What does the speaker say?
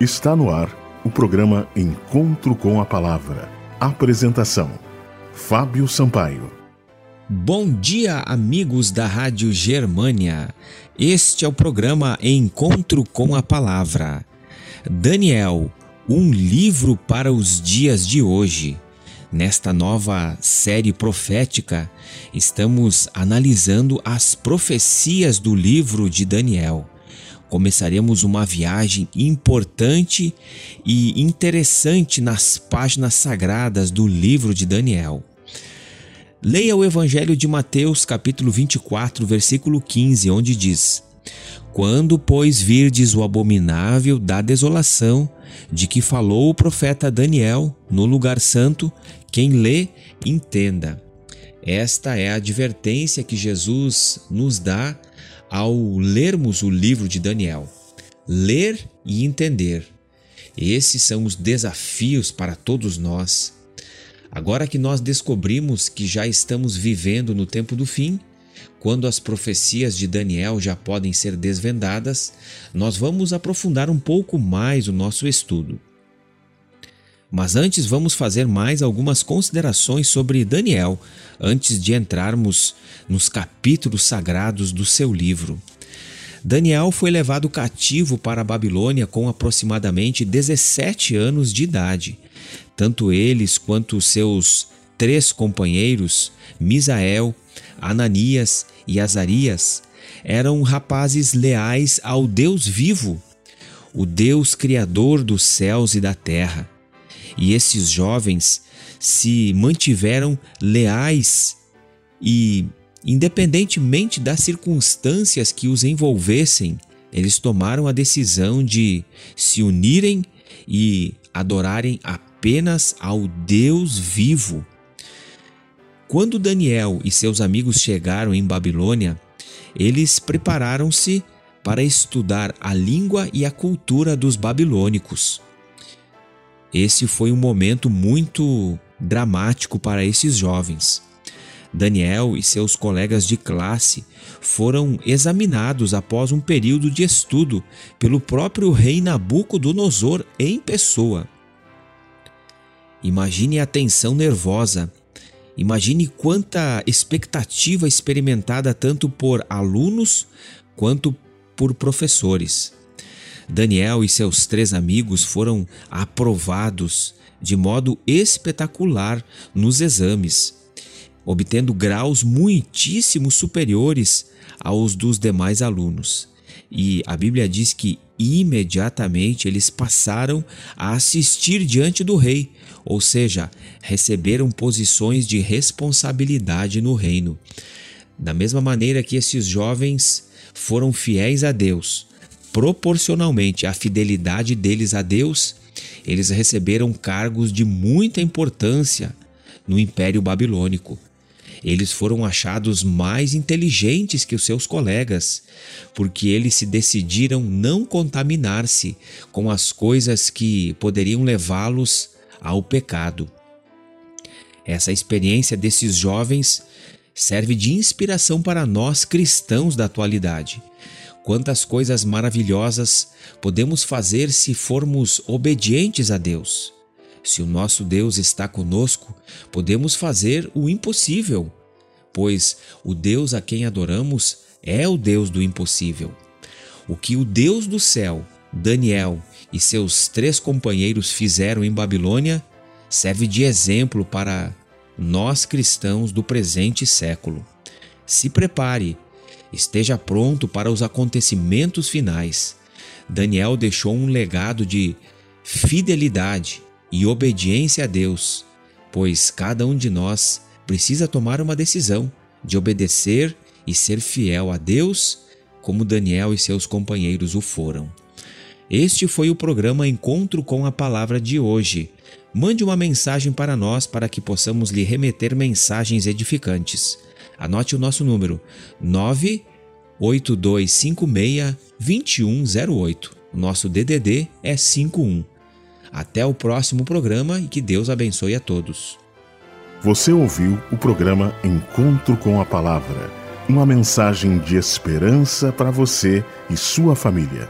Está no ar o programa Encontro com a Palavra. Apresentação: Fábio Sampaio. Bom dia, amigos da Rádio Germânia. Este é o programa Encontro com a Palavra. Daniel, um livro para os dias de hoje. Nesta nova série profética, estamos analisando as profecias do livro de Daniel começaremos uma viagem importante e interessante nas páginas sagradas do livro de Daniel. Leia o Evangelho de Mateus, capítulo 24, versículo 15, onde diz: Quando, pois, virdes o abominável da desolação, de que falou o profeta Daniel no lugar santo, quem lê, entenda. Esta é a advertência que Jesus nos dá ao lermos o livro de Daniel. Ler e entender. Esses são os desafios para todos nós. Agora que nós descobrimos que já estamos vivendo no tempo do fim, quando as profecias de Daniel já podem ser desvendadas, nós vamos aprofundar um pouco mais o nosso estudo. Mas antes vamos fazer mais algumas considerações sobre Daniel, antes de entrarmos nos capítulos sagrados do seu livro. Daniel foi levado cativo para a Babilônia com aproximadamente 17 anos de idade. Tanto eles quanto seus três companheiros, Misael, Ananias e Azarias, eram rapazes leais ao Deus vivo, o Deus criador dos céus e da terra. E esses jovens se mantiveram leais e, independentemente das circunstâncias que os envolvessem, eles tomaram a decisão de se unirem e adorarem apenas ao Deus vivo. Quando Daniel e seus amigos chegaram em Babilônia, eles prepararam-se para estudar a língua e a cultura dos babilônicos. Esse foi um momento muito dramático para esses jovens. Daniel e seus colegas de classe foram examinados após um período de estudo pelo próprio rei Nabucodonosor em pessoa. Imagine a tensão nervosa. Imagine quanta expectativa experimentada tanto por alunos quanto por professores. Daniel e seus três amigos foram aprovados de modo espetacular nos exames, obtendo graus muitíssimo superiores aos dos demais alunos. E a Bíblia diz que imediatamente eles passaram a assistir diante do rei, ou seja, receberam posições de responsabilidade no reino. Da mesma maneira que esses jovens foram fiéis a Deus, proporcionalmente à fidelidade deles a Deus, eles receberam cargos de muita importância no Império Babilônico. Eles foram achados mais inteligentes que os seus colegas, porque eles se decidiram não contaminar-se com as coisas que poderiam levá-los ao pecado. Essa experiência desses jovens serve de inspiração para nós cristãos da atualidade Quantas coisas maravilhosas podemos fazer se formos obedientes a Deus. Se o nosso Deus está conosco, podemos fazer o impossível, pois o Deus a quem adoramos é o Deus do impossível. O que o Deus do céu, Daniel e seus três companheiros fizeram em Babilônia serve de exemplo para nós cristãos do presente século. Se prepare esteja pronto para os acontecimentos finais. Daniel deixou um legado de fidelidade e obediência a Deus, pois cada um de nós precisa tomar uma decisão de obedecer e ser fiel a Deus, como Daniel e seus companheiros o foram. Este foi o programa Encontro com a Palavra de hoje. Mande uma mensagem para nós para que possamos lhe remeter mensagens edificantes. Anote o nosso número 98256 2108. Nosso DDD é 51. Até o próximo programa e que Deus abençoe a todos. Você ouviu o programa Encontro com a Palavra, uma mensagem de esperança para você e sua família.